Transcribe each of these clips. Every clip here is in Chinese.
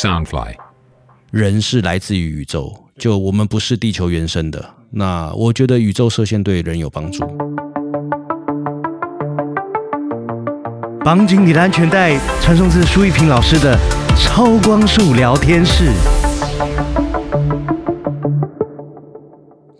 Soundfly，人是来自于宇宙，就我们不是地球原生的。那我觉得宇宙射线对人有帮助。绑紧你的安全带，传送至舒一平老师的超光速聊天室。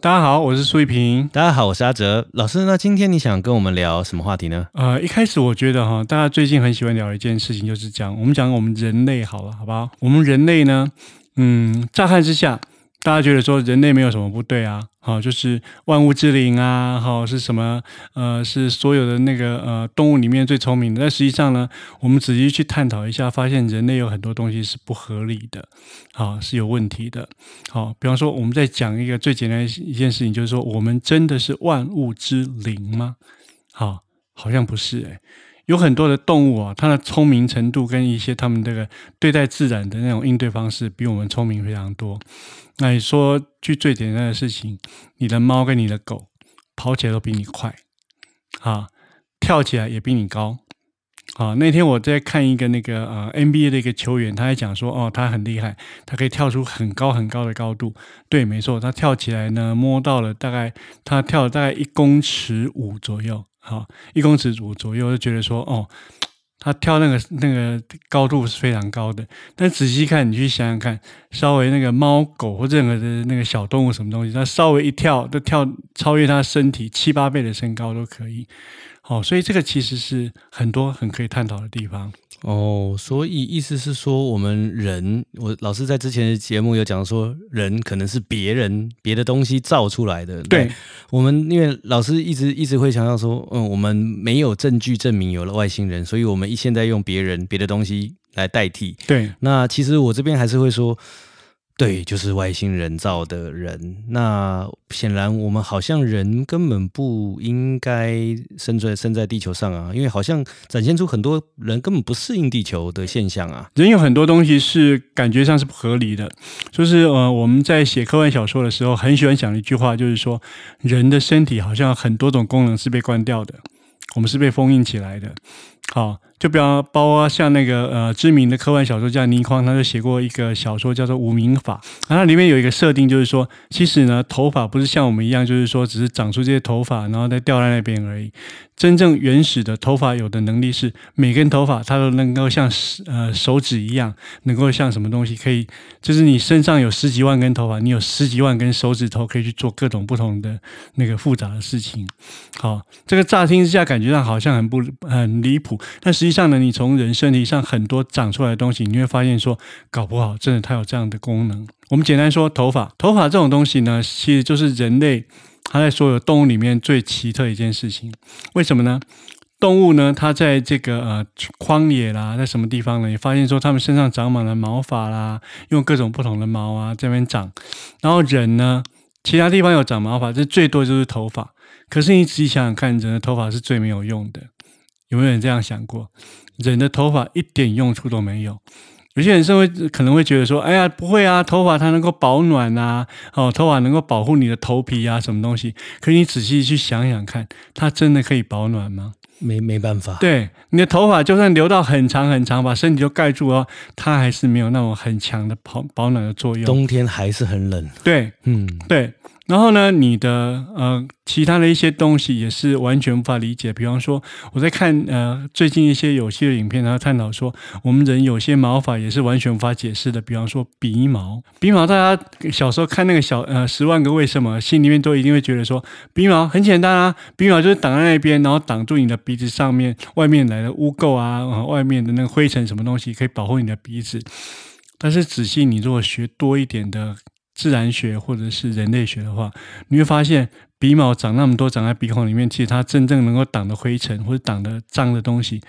大家好，我是苏一平。大家好，我是阿哲老师。那今天你想跟我们聊什么话题呢？呃，一开始我觉得哈，大家最近很喜欢聊一件事情，就是讲我们讲我们人类好了，好不好？我们人类呢，嗯，乍看之下，大家觉得说人类没有什么不对啊，好，就是万物之灵啊，好是什么？呃，是所有的那个呃动物里面最聪明的。但实际上呢，我们仔细去探讨一下，发现人类有很多东西是不合理的，好是有问题的。好，比方说我们在讲一个最简单的一件事情，就是说我们真的是万物之灵吗？好，好像不是诶、有很多的动物啊，它的聪明程度跟一些它们这个对待自然的那种应对方式，比我们聪明非常多。那你说句最简单的事情，你的猫跟你的狗跑起来都比你快，啊，跳起来也比你高。啊，那天我在看一个那个呃 NBA 的一个球员，他还讲说，哦，他很厉害，他可以跳出很高很高的高度。对，没错，他跳起来呢，摸到了大概他跳了大概一公尺五左右，好，一公尺左左右，就觉得说，哦，他跳那个那个高度是非常高的。但仔细看，你去想想看，稍微那个猫狗或任何的那个小动物什么东西，它稍微一跳，都跳超越它身体七八倍的身高都可以。好，所以这个其实是很多很可以探讨的地方。哦，所以意思是说，我们人，我老师在之前的节目有讲说，人可能是别人别的东西造出来的。对我们因为老师一直一直会强调说，嗯，我们没有证据证明有了外星人，所以我们现在用别人别的东西来代替。对，那其实我这边还是会说，对，就是外星人造的人。那显然我们好像人根本不应该生在生在地球上啊，因为好像展现出很多人根本不适应地球的现象啊。人有很多东西是感觉上是不合理的，就是呃，我们在写科幻小说的时候，很喜欢讲一句话，就是说人的身体好像很多种功能是被关掉的，我们是被封印起来的。好，就比方包括像那个呃知名的科幻小说家倪匡，他就写过一个小说叫做《无名法》，然后里面有一个设定，就是说，其实呢，头发不是像我们一样，就是说只是长出这些头发，然后再掉在那边而已。真正原始的头发有的能力是每根头发它都能够像呃手指一样，能够像什么东西可以，就是你身上有十几万根头发，你有十几万根手指头可以去做各种不同的那个复杂的事情。好，这个乍听之下感觉上好像很不很离谱，但实际上呢，你从人身体上很多长出来的东西，你会发现说，搞不好真的它有这样的功能。我们简单说，头发，头发这种东西呢，其实就是人类它在所有动物里面最奇特一件事情。为什么呢？动物呢，它在这个呃荒野啦，在什么地方呢？你发现说它们身上长满了毛发啦，用各种不同的毛啊在那边长。然后人呢，其他地方有长毛发，这最多就是头发。可是你仔细想想看，人的头发是最没有用的。有没有人这样想过？人的头发一点用处都没有。有些人是会可能会觉得说，哎呀，不会啊，头发它能够保暖啊，哦，头发能够保护你的头皮啊，什么东西？可你仔细去想想看，它真的可以保暖吗？没没办法，对，你的头发就算留到很长很长，把身体都盖住哦，它还是没有那种很强的保保暖的作用。冬天还是很冷。对嗯，对，然后呢，你的呃其他的一些东西也是完全无法理解。比方说，我在看呃最近一些有趣的影片，然后探讨说，我们人有些毛发也是完全无法解释的。比方说鼻毛，鼻毛大家小时候看那个小呃十万个为什么，心里面都一定会觉得说，鼻毛很简单啊，鼻毛就是挡在那边，然后挡住你的鼻子上面外面来的污垢啊，呃外面的那个灰尘什么东西，可以保护你的鼻子。但是仔细你如果学多一点的自然学或者是人类学的话，你会发现鼻毛长那么多长在鼻孔里面，其实它真正能够挡的灰尘或者挡的脏的东西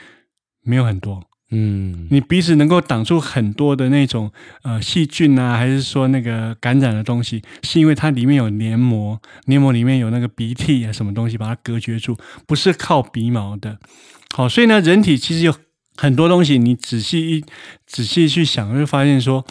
没有很多。嗯，你鼻子能够挡住很多的那种呃细菌啊，还是说那个感染的东西，是因为它里面有黏膜，黏膜里面有那个鼻涕啊什么东西把它隔绝住，不是靠鼻毛的。好，所以呢，人体其实有很多东西，你仔细一仔细去想，会发现说。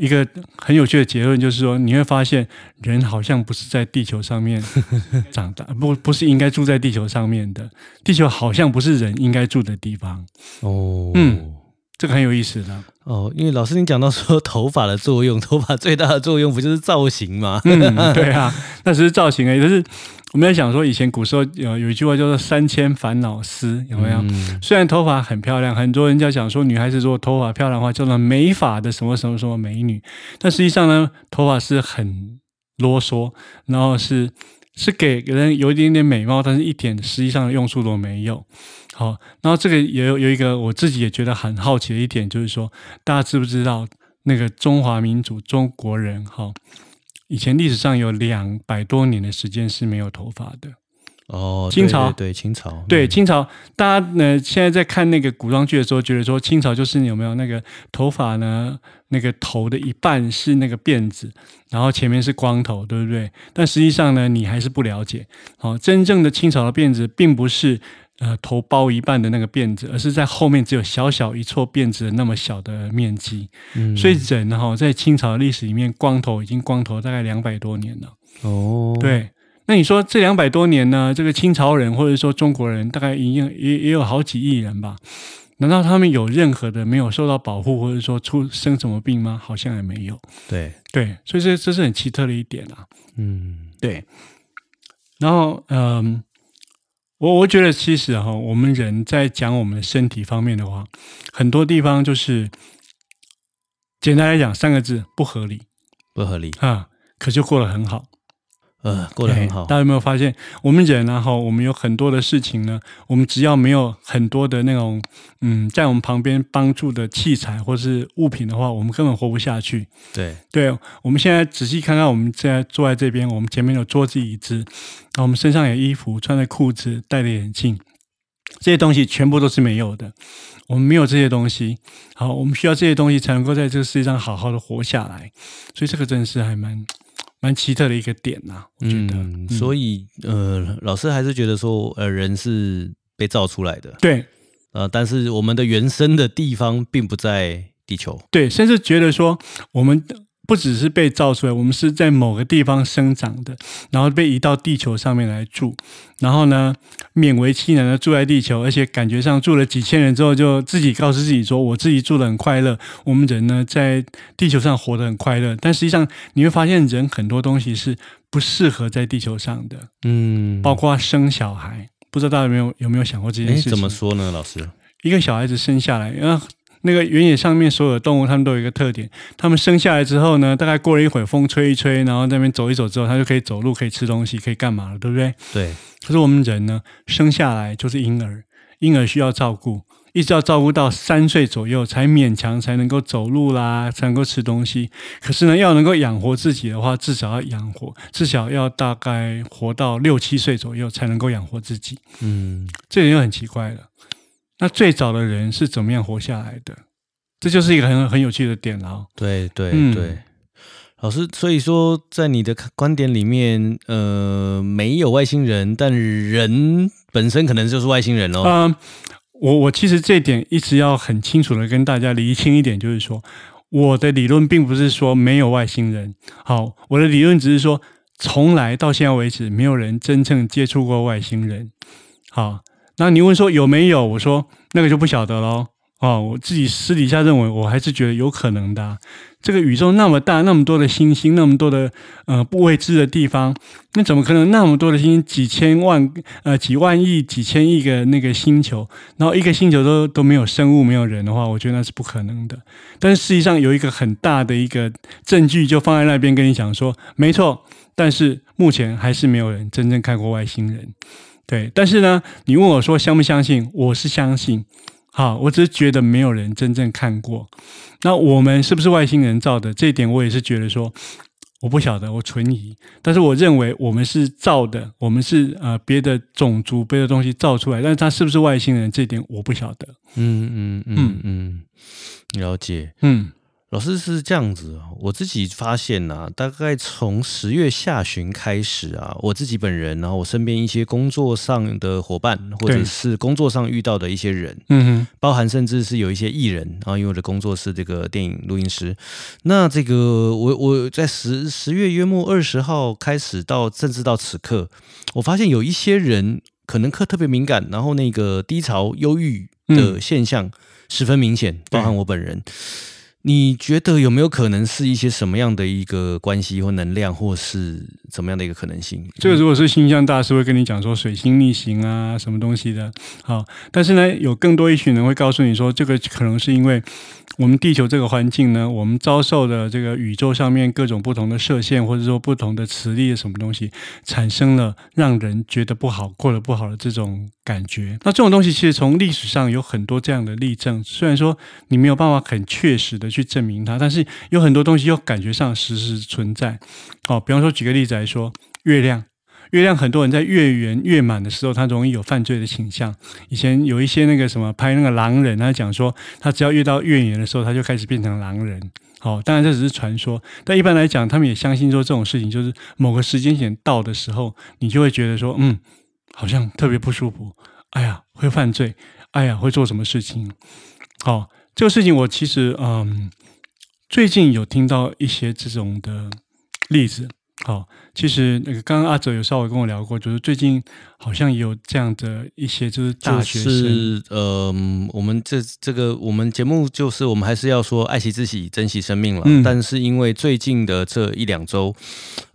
一个很有趣的结论就是说，你会发现人好像不是在地球上面 长大，不不是应该住在地球上面的，地球好像不是人应该住的地方，哦，嗯这个很有意思的。哦，因为老师你讲到说头发的作用，头发最大的作用不就是造型吗？嗯，对啊，那只是造型而已。就是我们在想说，以前古时候有有一句话叫做“三千烦恼丝”，有没有？嗯虽然头发很漂亮，很多人家讲说女孩子如果头发漂亮的话，叫做美发的什么什么什么美女，但实际上呢，头发是很啰嗦，然后是是给人有一点点美貌，但是一点实际上的用处都没有。好，然后这个也有有一个我自己也觉得很好奇的一点，就是说大家知不知道那个中华民族中国人哈，以前历史上有两百多年的时间是没有头发的。哦，清朝对清朝，对，嗯清朝，大家呢现在在看那个古装剧的时候，觉得说清朝就是有没有那个头发呢？那个头的一半是那个辫子，然后前面是光头，对不对？但实际上呢，你还是不了解。好、真正的清朝的辫子并不是呃头包一半的那个辫子，而是在后面只有小小一撮辫子的那么小的面积。嗯所以人哈、在清朝的历史里面，光头已经光头大概两百多年了。哦，对，那你说这两百多年呢？这个清朝人或者说中国人，大概已经也也有好几亿人吧？难道他们有任何的没有受到保护，或者说出生什么病吗？好像也没有。对，对，所以这这是很奇特的一点啊。嗯对，然后嗯，我我觉得其实哈、我们人在讲我们的身体方面的话，很多地方就是简单来讲三个字不合理不合理，啊，可就过得很好。呃，过得很好哎大，家有没有发现，我们人啊，哈，我们有很多的事情呢，我们只要没有很多的那种，嗯，在我们旁边帮助的器材或是物品的话，我们根本活不下去。对，对，我们现在仔细看看，我们现在坐在这边，我们前面有桌子、椅子，然后我们身上有衣服，穿着裤子，戴着眼镜，这些东西全部都是没有的。我们没有这些东西，好，我们需要这些东西才能够在这个世界上好好的活下来。所以这个真的是还蛮蛮奇特的一个点呐、我觉得。嗯，所以呃，老师还是觉得说，呃，人是被造出来的，对呃，但是我们的原生的地方并不在地球，对，甚至觉得说我们。不只是被造出来，我们是在某个地方生长的，然后被移到地球上面来住，然后呢，勉为其难的住在地球，而且感觉上住了几千年之后，就自己告诉自己说，我自己住的很快乐。我们人呢，在地球上活得很快乐，但实际上你会发现，人很多东西是不适合在地球上的，嗯，包括生小孩。不知道大家有没有有没有想过这件哎，事情？怎么说呢，老师？一个小孩子生下来，然后那个原野上面所有的动物，它们都有一个特点，它们生下来之后呢，大概过了一会儿，风吹一吹，然后在那边走一走之后，它就可以走路，可以吃东西，可以干嘛了，对不对？对，可是我们人呢，生下来就是婴儿，婴儿需要照顾，一直要照顾到三岁左右，才勉强才能够走路啦，才能够吃东西。可是呢，要能够养活自己的话，至少要养活，至少要大概活到六七岁左右才能够养活自己。嗯，这点就很奇怪了。那最早的人是怎么样活下来的？这就是一个很很有趣的点了哦。对对嗯对。老师，所以说，在你的观点里面，呃，没有外星人，但人本身可能就是外星人哦。嗯，我我其实这点一直要很清楚的跟大家厘清一点，就是说，我的理论并不是说没有外星人。好，我的理论只是说，从来到现在为止，没有人真正接触过外星人。好，那你问说有没有？我说那个就不晓得喽。哦，我自己私底下认为，我还是觉得有可能的、这个宇宙那么大，那么多的星星，那么多的呃不未知的地方，那怎么可能那么多的星星，几千万呃几万亿、几千亿个那个星球，然后一个星球都都没有生物、没有人的话，我觉得那是不可能的。但是实际上有一个很大的一个证据，就放在那边跟你讲说，没错。但是目前还是没有人真正看过外星人。对，但是呢，你问我说相不相信？我是相信。好，我只是觉得没有人真正看过。那我们是不是外星人造的？这一点我也是觉得说，我不晓得，我存疑。但是我认为我们是造的，我们是呃别的种族、别的东西造出来，但是它是不是外星人，这一点我不晓得。嗯嗯嗯嗯，了解。嗯老师是这样子哦，我自己发现呐、大概从十月下旬开始啊，我自己本人，然后我身边一些工作上的伙伴，或者是工作上遇到的一些人，嗯哼，包含甚至是有一些艺人啊，因为我的工作是这个电影录音师。那这个我我在十十月约莫二十号开始到，甚至到此刻，我发现有一些人可能课特别敏感，然后那个低潮、忧郁的现象十分明显，包含我本人。你觉得有没有可能是一些什么样的一个关系或能量，或是怎么样的一个可能性？这个如果是星象大师会跟你讲说水星逆行啊，什么东西的，好，但是呢，有更多一群人会告诉你说，这个可能是因为。我们地球这个环境呢，我们遭受的这个宇宙上面各种不同的射线，或者说不同的磁力什么东西，产生了让人觉得不好、过得不好的这种感觉。那这种东西其实从历史上有很多这样的例证，虽然说你没有办法很确实的去证明它，但是有很多东西又感觉上实时存在。好，比方说举个例子来说，月亮。月亮很多人在月圆月满的时候，他容易有犯罪的倾向。以前有一些那个什么拍那个狼人，他讲说，他只要遇到月圆的时候，他就开始变成狼人。好，当然这只是传说，但一般来讲，他们也相信说这种事情就是某个时间点到的时候，你就会觉得说，嗯，好像特别不舒服。哎呀，会犯罪，哎呀，会做什么事情？好，这个事情我其实嗯，最近有听到一些这种的例子。好，其实那个刚刚阿哲有稍微跟我聊过，就是最近好像也有这样的一些，就是大学生，呃，我们这这个我们节目就是我们还是要说爱惜自己，珍惜生命了。但是因为最近的这一两周，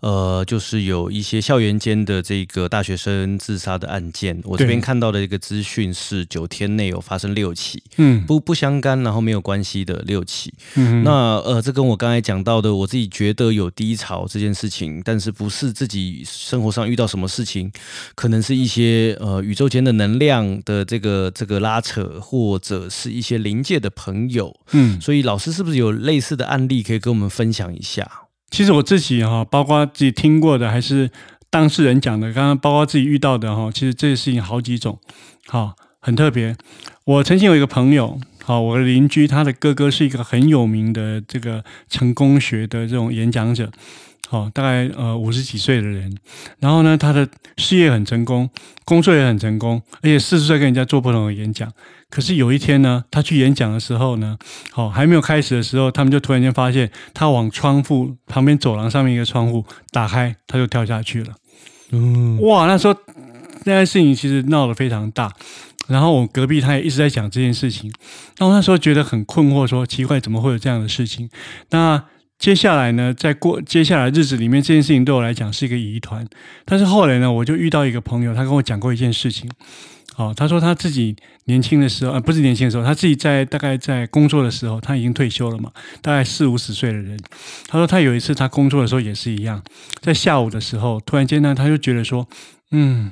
呃，就是有一些校园间的这个大学生自杀的案件，我这边看到的一个资讯是九天内有发生六起，嗯，不不相干，然后没有关系的六起。嗯，那呃，这跟我刚才讲到的，我自己觉得有低潮这件事情。但是不是自己生活上遇到什么事情，可能是一些呃宇宙间的能量的这个这个拉扯，或者是一些临界的朋友，嗯，所以老师是不是有类似的案例可以跟我们分享一下？其实我自己哈，包括自己听过的，还是当事人讲的，刚刚包括自己遇到的哈，其实这些事情好几种，好很特别。我曾经有一个朋友，好我的邻居，他的哥哥是一个很有名的这个成功学的这种演讲者。好，大概呃五十几岁的人，然后呢，他的事业很成功，工作也很成功，而且四十岁跟人家做不同的演讲。可是有一天呢，他去演讲的时候呢，好还没有开始的时候，他们就突然间发现他往窗户旁边走廊上面一个窗户打开，他就跳下去了。嗯，哇，那时候那件事情其实闹得非常大。然后我隔壁他也一直在讲这件事情，然后那时候觉得很困惑，说奇怪，怎么会有这样的事情？那接下来呢，在过接下来日子里面，这件事情对我来讲是一个疑团。但是后来呢，我就遇到一个朋友，他跟我讲过一件事情。哦，他说他自己年轻的时候，呃，不是年轻的时候，他自己在大概在工作的时候，他已经退休了嘛，大概四五十岁的人。他说他有一次他工作的时候也是一样，在下午的时候，突然间呢，他就觉得说，嗯，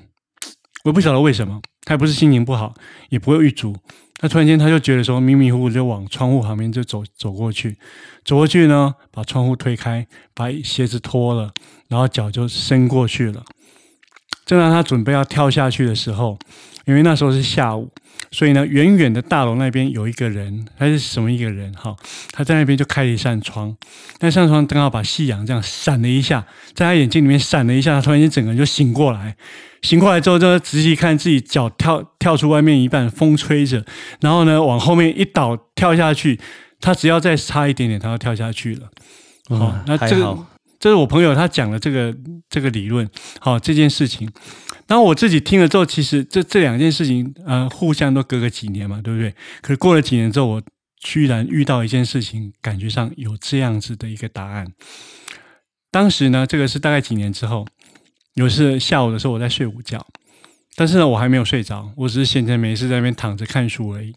我不晓得为什么，他也不是心情不好，也不会遇阻。他突然间，他就觉得说迷迷糊糊就往窗户旁边就走走过去，走过去呢，把窗户推开，把鞋子脱了，然后脚就伸过去了。正当他准备要跳下去的时候，因为那时候是下午，所以呢，远远的大楼那边有一个人，他是什么一个人？哈，他在那边就开了一扇窗，那扇窗刚好把夕阳这样闪了一下，在他眼睛里面闪了一下，他突然间整个人就醒过来。醒过来之后，就仔细看自己脚跳跳出外面一半，风吹着，然后呢往后面一倒跳下去，他只要再差一点点，他就跳下去了。哦，那这个这是我朋友他讲的这个这个理论，好这件事情。然后我自己听了之后，其实这这两件事情呃互相都隔个几年嘛，对不对？可是过了几年之后，我居然遇到一件事情，感觉上有这样子的一个答案。当时呢，这个是大概几年之后。有次下午的时候，我在睡午觉，但是呢，我还没有睡着，我只是闲着没事在那边躺着看书而已。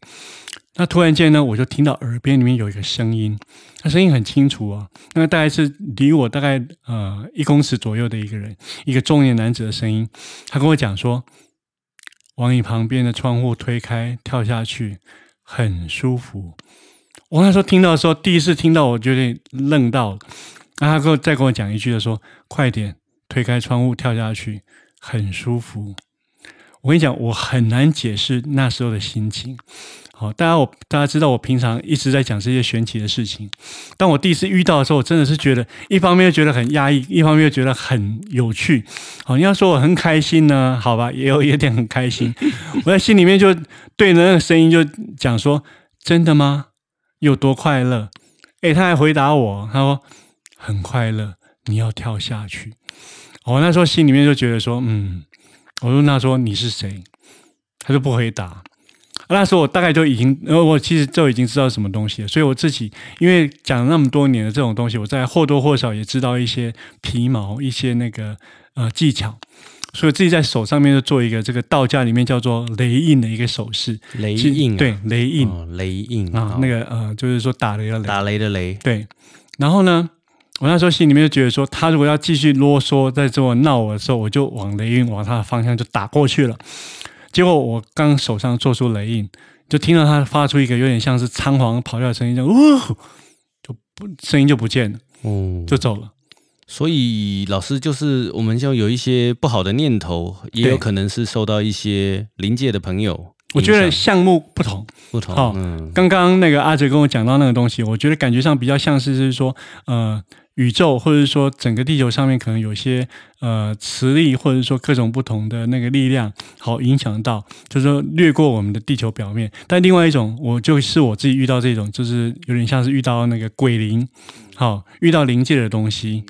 那突然间呢，我就听到耳边里面有一个声音，那声音很清楚啊，那大概是离我大概呃一公尺左右的一个人，一个中年男子的声音。他跟我讲说：“往你旁边的窗户推开，跳下去，很舒服。”我那时候听到的时候，第一次听到，我就有点愣到了。那他跟我再跟我讲一句的说：“快点。”推开窗户跳下去，很舒服。我跟你讲，我很难解释那时候的心情。好，大家我大家知道，我平常一直在讲这些玄奇的事情。当我第一次遇到的时候，我真的是觉得，一方面又觉得很压抑，一方面又觉得很有趣。好，你要说我很开心呢，好吧，也有有点很开心。我在心里面就对着那个声音就讲说：“真的吗？有多快乐？”诶，他还回答我，他说：“很快乐，你要跳下去。”我那时候心里面就觉得说，嗯，我问他说你是谁？他就不回答。那时候我大概就已经，呃，我其实就已经知道什么东西了，所以我自己因为讲了那么多年的这种东西，我在或多或少也知道一些皮毛、一些那个呃技巧，所以自己在手上面就做一个这个道家里面叫做雷印的一个手势，雷其印、啊，对雷印哦雷印啊，那个呃就是说打雷的雷，打雷的雷，对，然后呢，我那时候心里面就觉得说，他如果要继续啰嗦，在这么闹我的时候，我就往雷印往他的方向就打过去了。结果我刚手上做出雷印，就听到他发出一个有点像是仓皇跑掉的声音，就呜，就不声音就不见了，哦，就走了。所以老师就是我们就有一些不好的念头，也有可能是受到一些临界的朋友我觉得项目不同，不同，好嗯，刚刚那个阿哲跟我讲到那个东西，我觉得感觉上比较像是是说，呃，宇宙或者说整个地球上面可能有些呃磁力，或者说各种不同的那个力量，好影响到，就是说掠过我们的地球表面。但另外一种，我就是我自己遇到这种，就是有点像是遇到那个鬼灵，好遇到灵界的东西。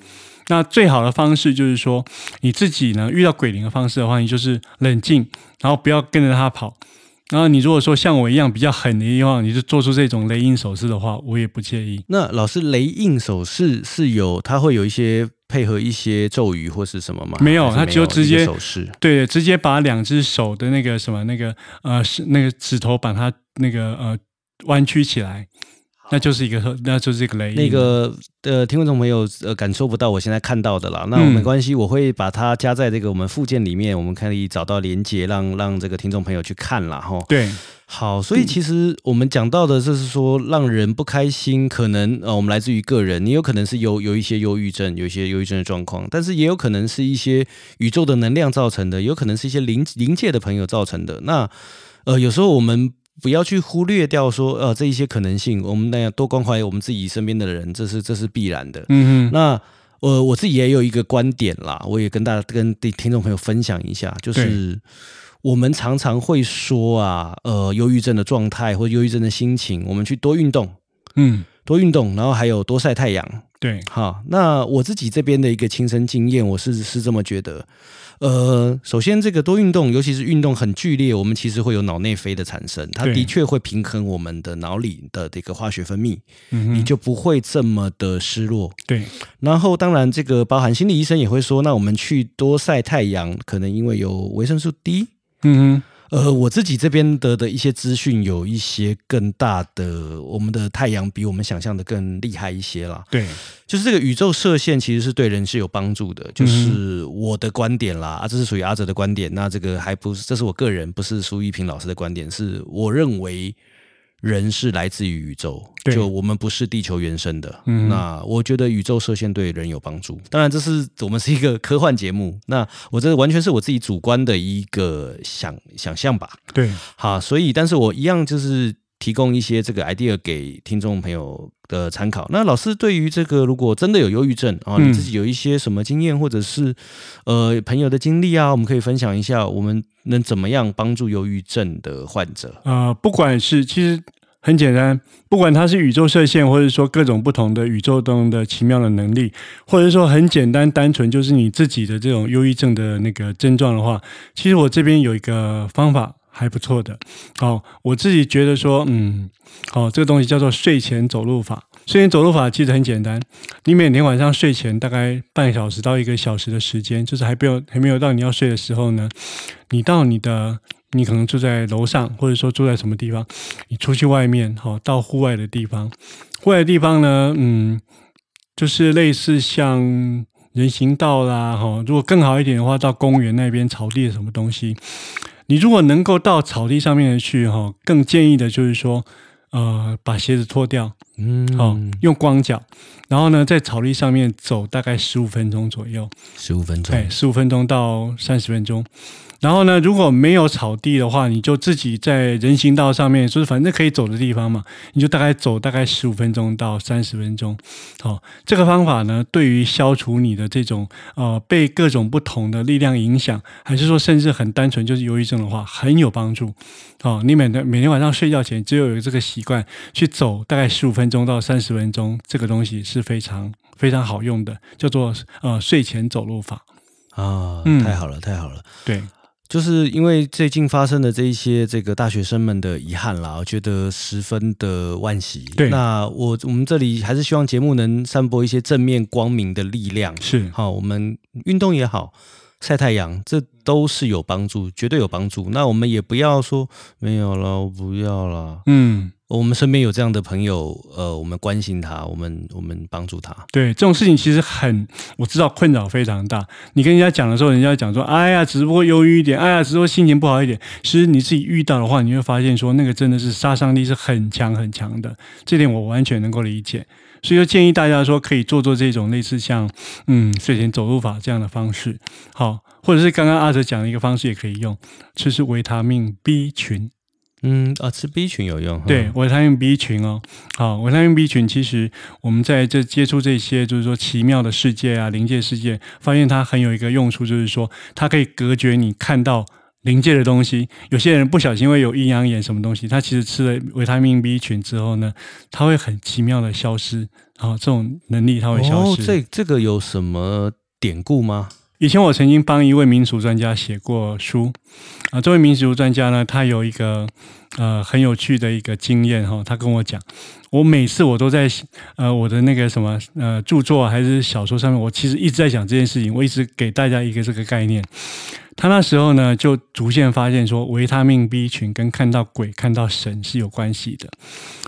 那最好的方式就是说，你自己呢遇到鬼灵的方式的话，你就是冷静，然后不要跟着他跑。然后你如果说像我一样比较狠的地方，你就做出这种雷音手势的话，我也不介意。那老师雷印手势是有，它会有一些配合一些咒语或是什么吗？没有它只有直接手势。对，直接把两只手的那个什么那个呃是那个指头把它那个呃弯曲起来，那就是一个那就是一个雷。那个呃，听众朋友呃感受不到我现在看到的啦，那没关系，我会把它加在这个我们附件里面，我们可以找到连接，让让这个听众朋友去看啦。哈。对好，所以其实我们讲到的就是说，让人不开心，可能呃，我们来自于个人，你有可能是有有一些忧郁症，有一些忧郁症的状况，但是也有可能是一些宇宙的能量造成的，有可能是一些灵灵界的朋友造成的。那呃，有时候我们不要去忽略掉说呃这一些可能性，我们那样多关怀我们自己身边的人，这是这是必然的。嗯嗯那呃，我自己也有一个观点啦，我也跟大家跟听听众朋友分享一下，就是我们常常会说啊，呃，忧郁症的状态或忧郁症的心情，我们去多运动，嗯多运动，然后还有多晒太阳。对好，那我自己这边的一个亲身经验，我是是这么觉得。呃，首先这个多运动，尤其是运动很剧烈，我们其实会有脑内啡的产生，它对的确会平衡我们的脑里的这个化学分泌，嗯哼你就不会这么的失落。对然后，当然，这个包含心理医生也会说，那我们去多晒太阳，可能因为有维生素 D。嗯哼呃，我自己这边得的一些资讯，有一些更大的，我们的太阳比我们想象的更厉害一些啦。对就是这个宇宙射线其实是对人是有帮助的，嗯就是我的观点啦，啊，这是属于阿哲的观点，那这个还不是，这是我个人，不是苏一平老师的观点，是我认为人是来自于宇宙，对就我们不是地球原生的。嗯那我觉得宇宙射线对人有帮助，当然这是我们是一个科幻节目，那我这完全是我自己主观的一个想想象吧。对好，所以但是我一样就是提供一些这个 idea 给听众朋友的参考。那老师对于这个，如果真的有忧郁症啊，嗯你自己有一些什么经验，或者是呃朋友的经历啊，我们可以分享一下，我们能怎么样帮助忧郁症的患者？呃，不管是其实很简单，不管它是宇宙射线，或者说各种不同的宇宙中的奇妙的能力，或者说很简单单纯就是你自己的这种忧郁症的那个症状的话，其实我这边有一个方法还不错的。好、我自己觉得说，嗯，好、这个东西叫做睡前走路法。睡前走路法其实很简单，你每天晚上睡前大概半小时到一个小时的时间，就是还没有还没有到你要睡的时候呢，你到你的你可能住在楼上，或者说住在什么地方，你出去外面，好、到户外的地方，户外的地方呢，嗯，就是类似像人行道啦，哈、如果更好一点的话，到公园那边草地什么东西，你如果能够到草地上面去，哈、更建议的就是说，呃，把鞋子脱掉，嗯，哦，用光脚，然后呢，在草地上面走大概十五分钟左右，十五分钟，对，十五分钟到三十分钟。然后呢，如果没有草地的话，你就自己在人行道上面，就是反正可以走的地方嘛，你就大概走大概十五分钟到三十分钟。好、这个方法呢，对于消除你的这种呃被各种不同的力量影响，还是说甚至很单纯就是忧郁症的话，很有帮助。哦、你每天每天晚上睡觉前，只有有这个习惯去走大概十五分钟到三十分钟，这个东西是非常非常好用的，叫做呃睡前走路法。啊，嗯太好了，太好了。对，就是因为最近发生的这一些这个大学生们的遗憾啦，我觉得十分的惋惜。对那我我们这里还是希望节目能散播一些正面光明的力量。是好，我们运动也好，晒太阳，这都是有帮助，绝对有帮助。那我们也不要说没有了，我不要了。嗯，我们身边有这样的朋友，呃，我们关心他，我们我们帮助他。对，这种事情其实很，我知道困扰非常大。你跟人家讲的时候，人家讲说，哎呀，只不过忧郁一点，哎呀，只不过心情不好一点。其实你自己遇到的话，你会发现说，那个真的是杀伤力是很强很强的。这点我完全能够理解。所以就建议大家说，可以做做这种类似像嗯睡前走路法这样的方式，好，或者是刚刚阿哲讲的一个方式也可以用，就是维他命 B 群。嗯啊，吃 B 群有用。对，维他命 B 群哦，好，维他命 B 群其实我们在这接触这些就是说奇妙的世界啊、灵界世界，发现它很有一个用处，就是说它可以隔绝你看到灵界的东西。有些人不小心会有阴阳眼什么东西，他其实吃了维他命 B 群之后呢，他会很奇妙的消失，然后这种能力他会消哦，失。这这个有什么典故吗？以前我曾经帮一位民俗专家写过书啊，这位民俗专家呢，他有一个呃很有趣的一个经验哈、他跟我讲，我每次我都在呃我的那个什么呃著作还是小说上面，我其实一直在讲这件事情，我一直给大家一个这个概念。他那时候呢，就逐渐发现说，维他命 B 群跟看到鬼、看到神是有关系的。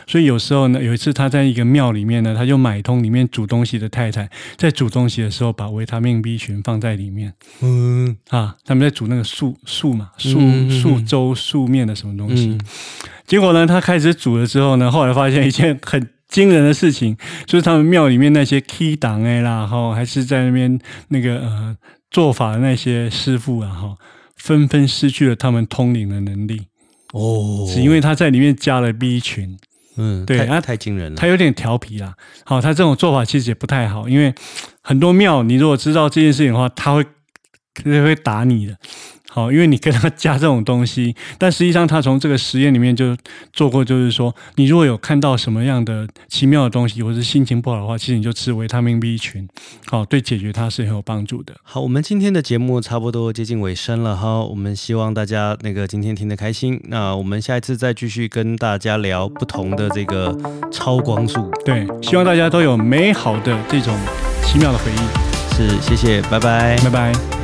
所以有时候呢，有一次他在一个庙里面呢，他就买通里面煮东西的太太，在煮东西的时候把维他命 B 群放在里面。嗯啊，他们在煮那个素素嘛，素素粥、素面的什么东西。嗯，结果呢，他开始煮了之后呢，后来发现一件很惊人的事情，就是他们庙里面那些 key 档哎啦，哈，还是在那边那个呃做法的那些师傅啊，哈，纷纷失去了他们通灵的能力，哦，只因为他在里面加了 B 群。嗯，对那太惊人了。他有点调皮啦。好，他这种做法其实也不太好，因为很多庙，你如果知道这件事情的话，他会他会打你的。好，因为你跟他加这种东西，但实际上他从这个实验里面就做过，就是说，你如果有看到什么样的奇妙的东西，或是心情不好的话，其实你就吃维他命 B 群，好，对解决它是很有帮助的。好，我们今天的节目差不多接近尾声了哈，我们希望大家那个今天听得开心。那我们下一次再继续跟大家聊不同的这个超光速。对，希望大家都有美好的这种奇妙的回忆。是，谢谢，拜拜。拜拜。